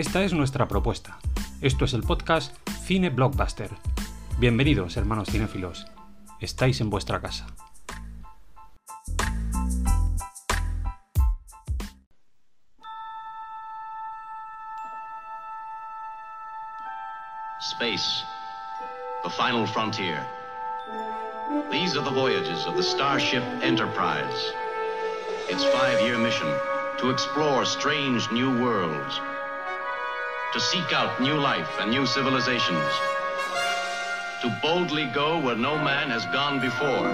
Esta es nuestra propuesta. Esto es el podcast Cine Blockbuster. Bienvenidos, hermanos cinéfilos. Estáis en vuestra casa. Space, the final frontier. These are the voyages of the Starship Enterprise. Its five-year mission to explore strange new worlds to seek out new life and new civilizations, to boldly go where no man has gone before.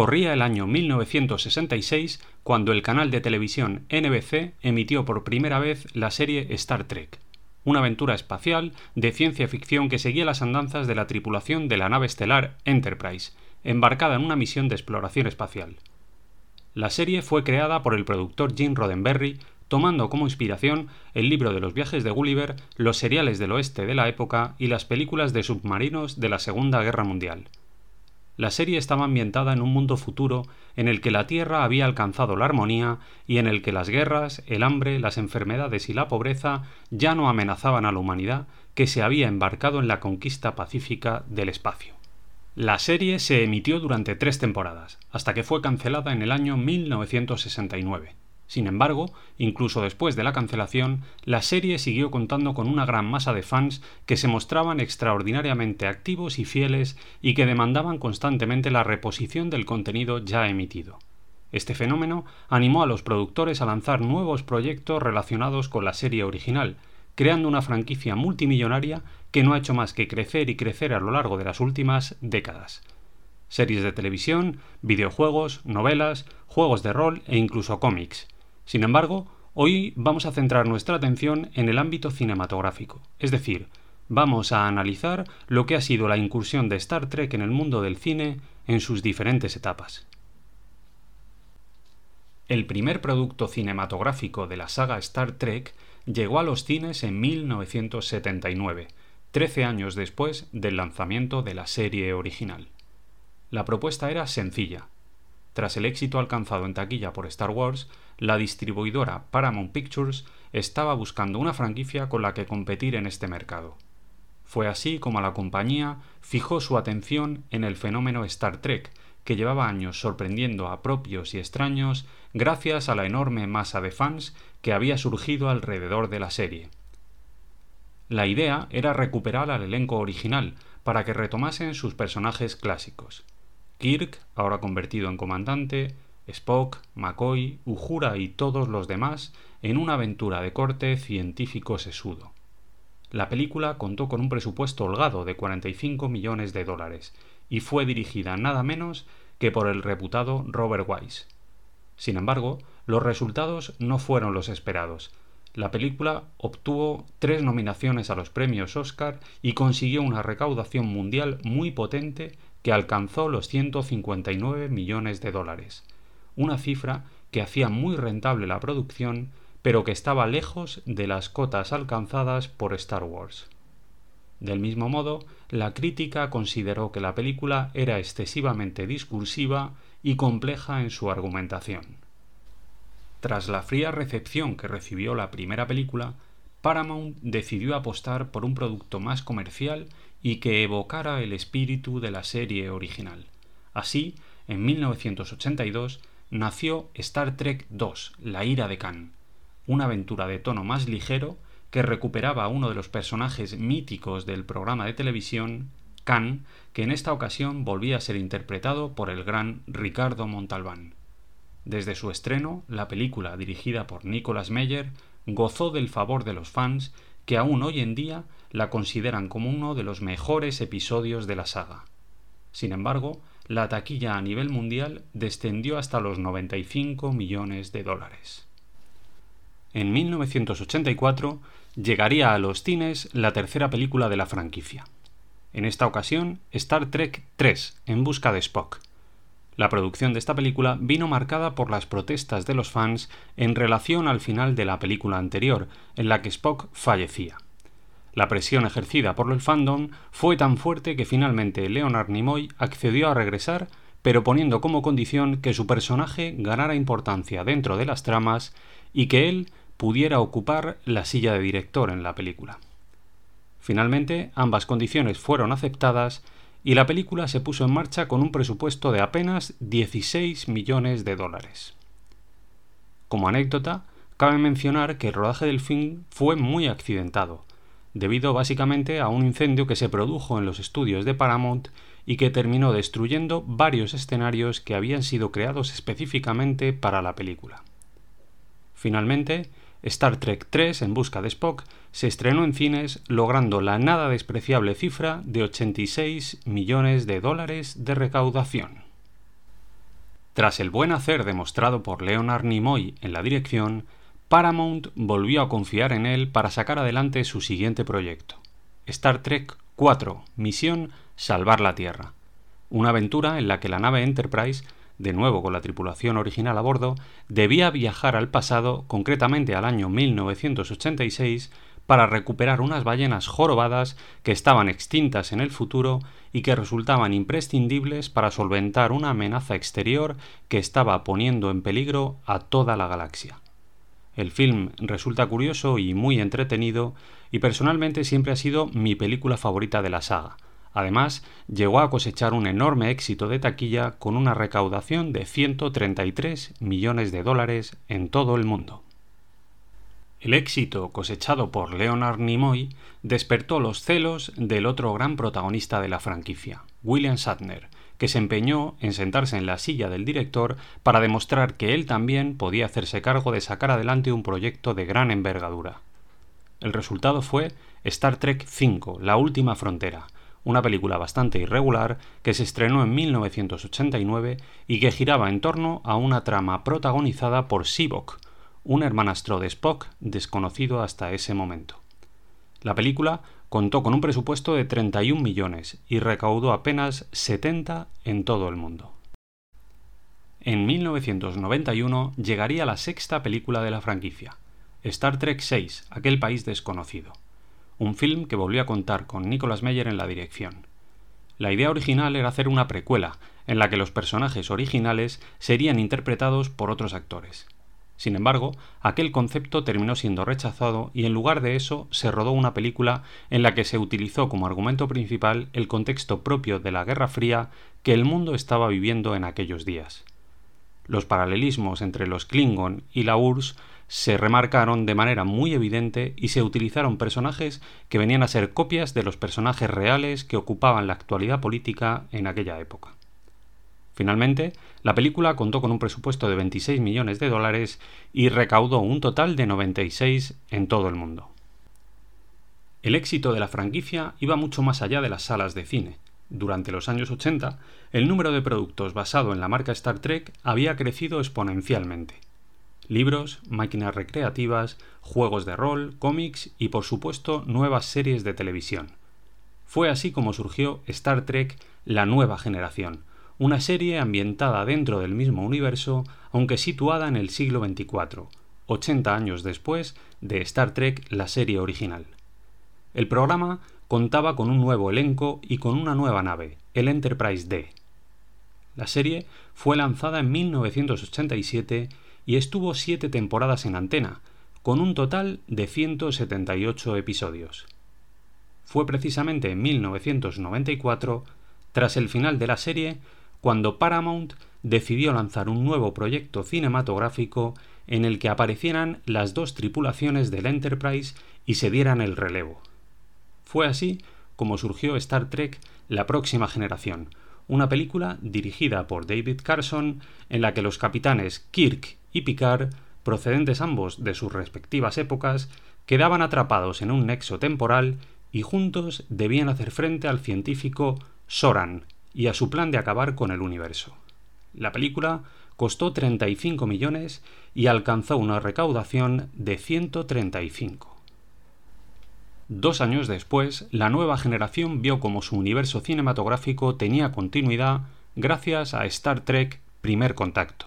Corría el año 1966 cuando el canal de televisión NBC emitió por primera vez la serie Star Trek, una aventura espacial de ciencia ficción que seguía las andanzas de la tripulación de la nave estelar Enterprise, embarcada en una misión de exploración espacial. La serie fue creada por el productor Gene Roddenberry, tomando como inspiración el libro de los viajes de Gulliver, los seriales del oeste de la época y las películas de submarinos de la Segunda Guerra Mundial. La serie estaba ambientada en un mundo futuro en el que la Tierra había alcanzado la armonía y en el que las guerras, el hambre, las enfermedades y la pobreza ya no amenazaban a la humanidad que se había embarcado en la conquista pacífica del espacio. La serie se emitió durante tres temporadas, hasta que fue cancelada en el año 1969. Sin embargo, incluso después de la cancelación, la serie siguió contando con una gran masa de fans que se mostraban extraordinariamente activos y fieles y que demandaban constantemente la reposición del contenido ya emitido. Este fenómeno animó a los productores a lanzar nuevos proyectos relacionados con la serie original, creando una franquicia multimillonaria que no ha hecho más que crecer y crecer a lo largo de las últimas décadas. Series de televisión, videojuegos, novelas, juegos de rol e incluso cómics. Sin embargo, hoy vamos a centrar nuestra atención en el ámbito cinematográfico, es decir, vamos a analizar lo que ha sido la incursión de Star Trek en el mundo del cine en sus diferentes etapas. El primer producto cinematográfico de la saga Star Trek llegó a los cines en 1979, 13 años después del lanzamiento de la serie original. La propuesta era sencilla. Tras el éxito alcanzado en taquilla por Star Wars, la distribuidora Paramount Pictures estaba buscando una franquicia con la que competir en este mercado. Fue así como la compañía fijó su atención en el fenómeno Star Trek, que llevaba años sorprendiendo a propios y extraños gracias a la enorme masa de fans que había surgido alrededor de la serie. La idea era recuperar al elenco original para que retomasen sus personajes clásicos. Kirk, ahora convertido en comandante, Spock, McCoy, Uhura y todos los demás en una aventura de corte científico sesudo. La película contó con un presupuesto holgado de 45 millones de dólares y fue dirigida nada menos que por el reputado Robert Wise. Sin embargo, los resultados no fueron los esperados. La película obtuvo tres nominaciones a los premios Oscar y consiguió una recaudación mundial muy potente que alcanzó los 159 millones de dólares una cifra que hacía muy rentable la producción, pero que estaba lejos de las cotas alcanzadas por Star Wars. Del mismo modo, la crítica consideró que la película era excesivamente discursiva y compleja en su argumentación. Tras la fría recepción que recibió la primera película, Paramount decidió apostar por un producto más comercial y que evocara el espíritu de la serie original. Así, en 1982 nació Star Trek II, La ira de Khan, una aventura de tono más ligero que recuperaba a uno de los personajes míticos del programa de televisión, Khan, que en esta ocasión volvía a ser interpretado por el gran Ricardo Montalbán. Desde su estreno, la película, dirigida por Nicolas Meyer, gozó del favor de los fans que aún hoy en día la consideran como uno de los mejores episodios de la saga. Sin embargo, la taquilla a nivel mundial descendió hasta los 95 millones de dólares. En 1984 llegaría a los cines la tercera película de la franquicia. En esta ocasión, Star Trek 3, en busca de Spock, la producción de esta película vino marcada por las protestas de los fans en relación al final de la película anterior, en la que Spock fallecía. La presión ejercida por el fandom fue tan fuerte que finalmente Leonard Nimoy accedió a regresar, pero poniendo como condición que su personaje ganara importancia dentro de las tramas y que él pudiera ocupar la silla de director en la película. Finalmente, ambas condiciones fueron aceptadas y la película se puso en marcha con un presupuesto de apenas 16 millones de dólares. Como anécdota, cabe mencionar que el rodaje del film fue muy accidentado, debido básicamente a un incendio que se produjo en los estudios de Paramount y que terminó destruyendo varios escenarios que habían sido creados específicamente para la película. Finalmente, Star Trek 3 en busca de Spock se estrenó en cines logrando la nada despreciable cifra de 86 millones de dólares de recaudación. Tras el buen hacer demostrado por Leonard Nimoy en la dirección, Paramount volvió a confiar en él para sacar adelante su siguiente proyecto, Star Trek 4, Misión Salvar la Tierra, una aventura en la que la nave Enterprise de nuevo con la tripulación original a bordo, debía viajar al pasado, concretamente al año 1986, para recuperar unas ballenas jorobadas que estaban extintas en el futuro y que resultaban imprescindibles para solventar una amenaza exterior que estaba poniendo en peligro a toda la galaxia. El film resulta curioso y muy entretenido y personalmente siempre ha sido mi película favorita de la saga, Además, llegó a cosechar un enorme éxito de taquilla con una recaudación de 133 millones de dólares en todo el mundo. El éxito cosechado por Leonard Nimoy despertó los celos del otro gran protagonista de la franquicia, William Shatner, que se empeñó en sentarse en la silla del director para demostrar que él también podía hacerse cargo de sacar adelante un proyecto de gran envergadura. El resultado fue Star Trek V, La Última Frontera, una película bastante irregular que se estrenó en 1989 y que giraba en torno a una trama protagonizada por Sivok, un hermanastro de Spock desconocido hasta ese momento. La película contó con un presupuesto de 31 millones y recaudó apenas 70 en todo el mundo. En 1991 llegaría la sexta película de la franquicia, Star Trek VI, aquel país desconocido un film que volvió a contar con Nicolas Meyer en la dirección. La idea original era hacer una precuela, en la que los personajes originales serían interpretados por otros actores. Sin embargo, aquel concepto terminó siendo rechazado y en lugar de eso se rodó una película en la que se utilizó como argumento principal el contexto propio de la Guerra Fría que el mundo estaba viviendo en aquellos días. Los paralelismos entre los Klingon y la URSS se remarcaron de manera muy evidente y se utilizaron personajes que venían a ser copias de los personajes reales que ocupaban la actualidad política en aquella época. Finalmente, la película contó con un presupuesto de 26 millones de dólares y recaudó un total de 96 en todo el mundo. El éxito de la franquicia iba mucho más allá de las salas de cine. Durante los años 80, el número de productos basado en la marca Star Trek había crecido exponencialmente libros, máquinas recreativas, juegos de rol, cómics y por supuesto nuevas series de televisión. Fue así como surgió Star Trek La Nueva Generación, una serie ambientada dentro del mismo universo, aunque situada en el siglo XXIV, 80 años después de Star Trek la serie original. El programa contaba con un nuevo elenco y con una nueva nave, el Enterprise D. La serie fue lanzada en 1987 y estuvo siete temporadas en antena, con un total de 178 episodios. Fue precisamente en 1994, tras el final de la serie, cuando Paramount decidió lanzar un nuevo proyecto cinematográfico en el que aparecieran las dos tripulaciones del Enterprise y se dieran el relevo. Fue así como surgió Star Trek La próxima generación, una película dirigida por David Carson en la que los capitanes Kirk y Picard, procedentes ambos de sus respectivas épocas, quedaban atrapados en un nexo temporal y juntos debían hacer frente al científico Soran y a su plan de acabar con el universo. La película costó 35 millones y alcanzó una recaudación de 135. Dos años después, la nueva generación vio como su universo cinematográfico tenía continuidad gracias a Star Trek Primer Contacto,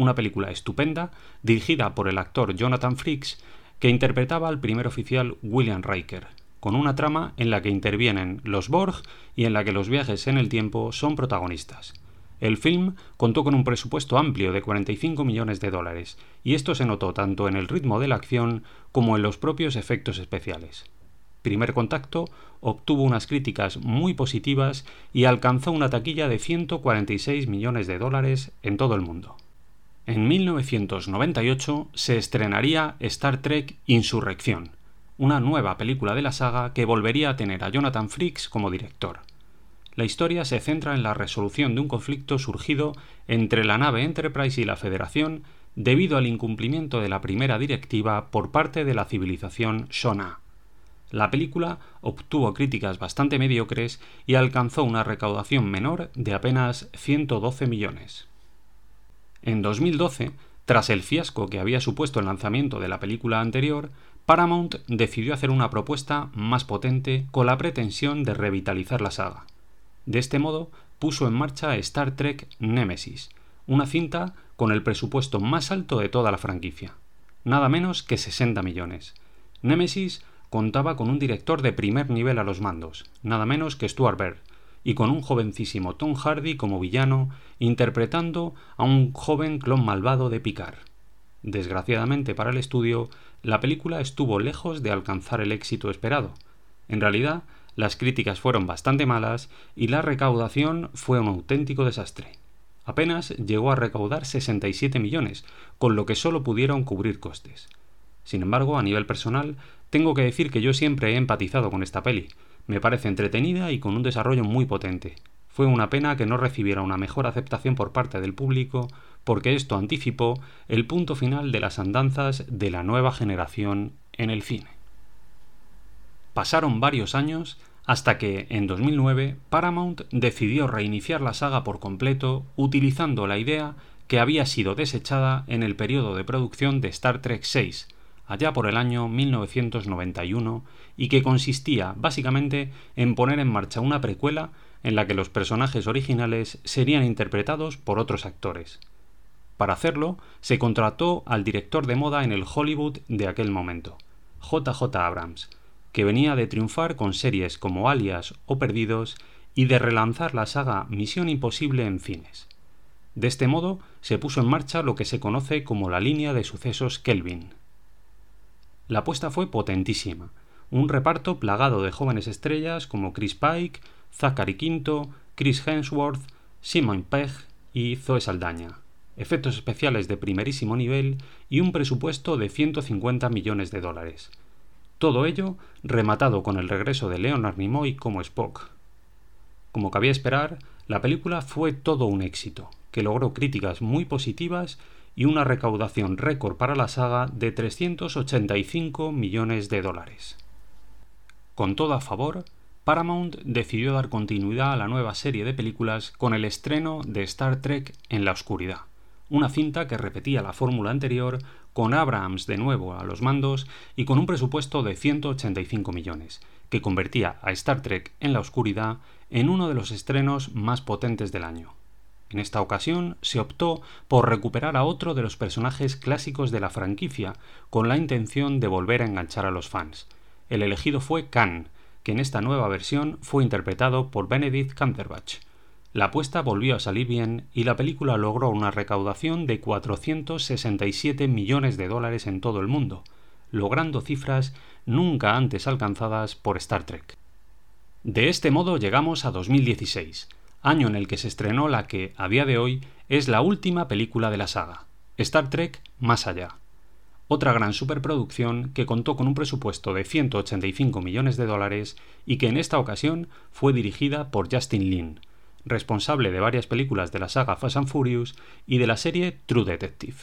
una película estupenda dirigida por el actor Jonathan Frakes que interpretaba al primer oficial William Riker, con una trama en la que intervienen los Borg y en la que los viajes en el tiempo son protagonistas. El film contó con un presupuesto amplio de 45 millones de dólares, y esto se notó tanto en el ritmo de la acción como en los propios efectos especiales. Primer Contacto obtuvo unas críticas muy positivas y alcanzó una taquilla de 146 millones de dólares en todo el mundo. En 1998 se estrenaría Star Trek Insurrección, una nueva película de la saga que volvería a tener a Jonathan Frakes como director. La historia se centra en la resolución de un conflicto surgido entre la nave Enterprise y la Federación debido al incumplimiento de la primera directiva por parte de la civilización Shona. La película obtuvo críticas bastante mediocres y alcanzó una recaudación menor de apenas 112 millones. En 2012, tras el fiasco que había supuesto el lanzamiento de la película anterior, Paramount decidió hacer una propuesta más potente con la pretensión de revitalizar la saga. De este modo, puso en marcha Star Trek Nemesis, una cinta con el presupuesto más alto de toda la franquicia, nada menos que 60 millones. Nemesis contaba con un director de primer nivel a los mandos, nada menos que Stuart Baird, y con un jovencísimo Tom Hardy como villano, interpretando a un joven clon malvado de Picard. Desgraciadamente para el estudio, la película estuvo lejos de alcanzar el éxito esperado. En realidad, las críticas fueron bastante malas y la recaudación fue un auténtico desastre. Apenas llegó a recaudar 67 millones, con lo que solo pudieron cubrir costes. Sin embargo, a nivel personal, tengo que decir que yo siempre he empatizado con esta peli. Me parece entretenida y con un desarrollo muy potente. Fue una pena que no recibiera una mejor aceptación por parte del público, porque esto anticipó el punto final de las andanzas de la nueva generación en el cine. Pasaron varios años hasta que, en 2009, Paramount decidió reiniciar la saga por completo utilizando la idea que había sido desechada en el periodo de producción de Star Trek VI, allá por el año 1991, y que consistía básicamente en poner en marcha una precuela en la que los personajes originales serían interpretados por otros actores. Para hacerlo, se contrató al director de moda en el Hollywood de aquel momento, JJ Abrams, que venía de triunfar con series como Alias o Perdidos y de relanzar la saga Misión Imposible en cines. De este modo se puso en marcha lo que se conoce como la línea de sucesos Kelvin. La apuesta fue potentísima, un reparto plagado de jóvenes estrellas como Chris Pike, Zachary Quinto, Chris Hemsworth, Simon Pegg y Zoe Saldaña, efectos especiales de primerísimo nivel y un presupuesto de 150 millones de dólares, todo ello rematado con el regreso de Leonard Nimoy como Spock. Como cabía esperar, la película fue todo un éxito, que logró críticas muy positivas y una recaudación récord para la saga de 385 millones de dólares. Con todo a favor, Paramount decidió dar continuidad a la nueva serie de películas con el estreno de Star Trek en la oscuridad, una cinta que repetía la fórmula anterior con Abrams de nuevo a los mandos y con un presupuesto de 185 millones, que convertía a Star Trek en la oscuridad en uno de los estrenos más potentes del año. En esta ocasión se optó por recuperar a otro de los personajes clásicos de la franquicia, con la intención de volver a enganchar a los fans. El elegido fue Khan, que en esta nueva versión fue interpretado por Benedict Cumberbatch. La apuesta volvió a salir bien y la película logró una recaudación de 467 millones de dólares en todo el mundo, logrando cifras nunca antes alcanzadas por Star Trek. De este modo llegamos a 2016, año en el que se estrenó la que, a día de hoy, es la última película de la saga, Star Trek Más allá. Otra gran superproducción que contó con un presupuesto de 185 millones de dólares y que en esta ocasión fue dirigida por Justin Lin, responsable de varias películas de la saga Fast and Furious y de la serie True Detective.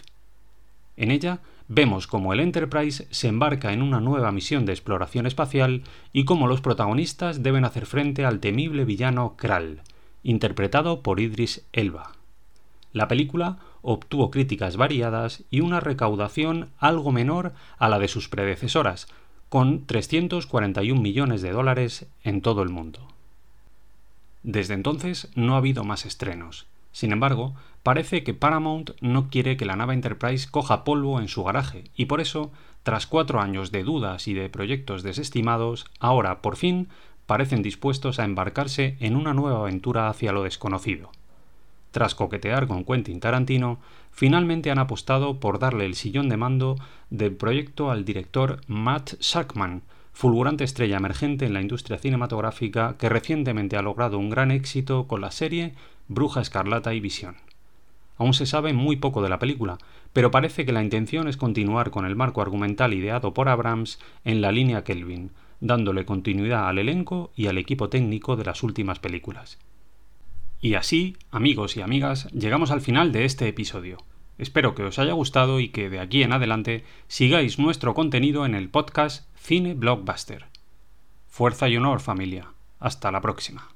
En ella vemos cómo el Enterprise se embarca en una nueva misión de exploración espacial y cómo los protagonistas deben hacer frente al temible villano Kral, interpretado por Idris Elba. La película obtuvo críticas variadas y una recaudación algo menor a la de sus predecesoras, con 341 millones de dólares en todo el mundo. Desde entonces no ha habido más estrenos. Sin embargo, parece que Paramount no quiere que la nave Enterprise coja polvo en su garaje y por eso, tras cuatro años de dudas y de proyectos desestimados, ahora, por fin, parecen dispuestos a embarcarse en una nueva aventura hacia lo desconocido. Tras coquetear con Quentin Tarantino, finalmente han apostado por darle el sillón de mando del proyecto al director Matt Shackman, fulgurante estrella emergente en la industria cinematográfica que recientemente ha logrado un gran éxito con la serie Bruja Escarlata y Visión. Aún se sabe muy poco de la película, pero parece que la intención es continuar con el marco argumental ideado por Abrams en la línea Kelvin, dándole continuidad al elenco y al equipo técnico de las últimas películas. Y así, amigos y amigas, llegamos al final de este episodio. Espero que os haya gustado y que de aquí en adelante sigáis nuestro contenido en el podcast Cine Blockbuster. Fuerza y honor familia. Hasta la próxima.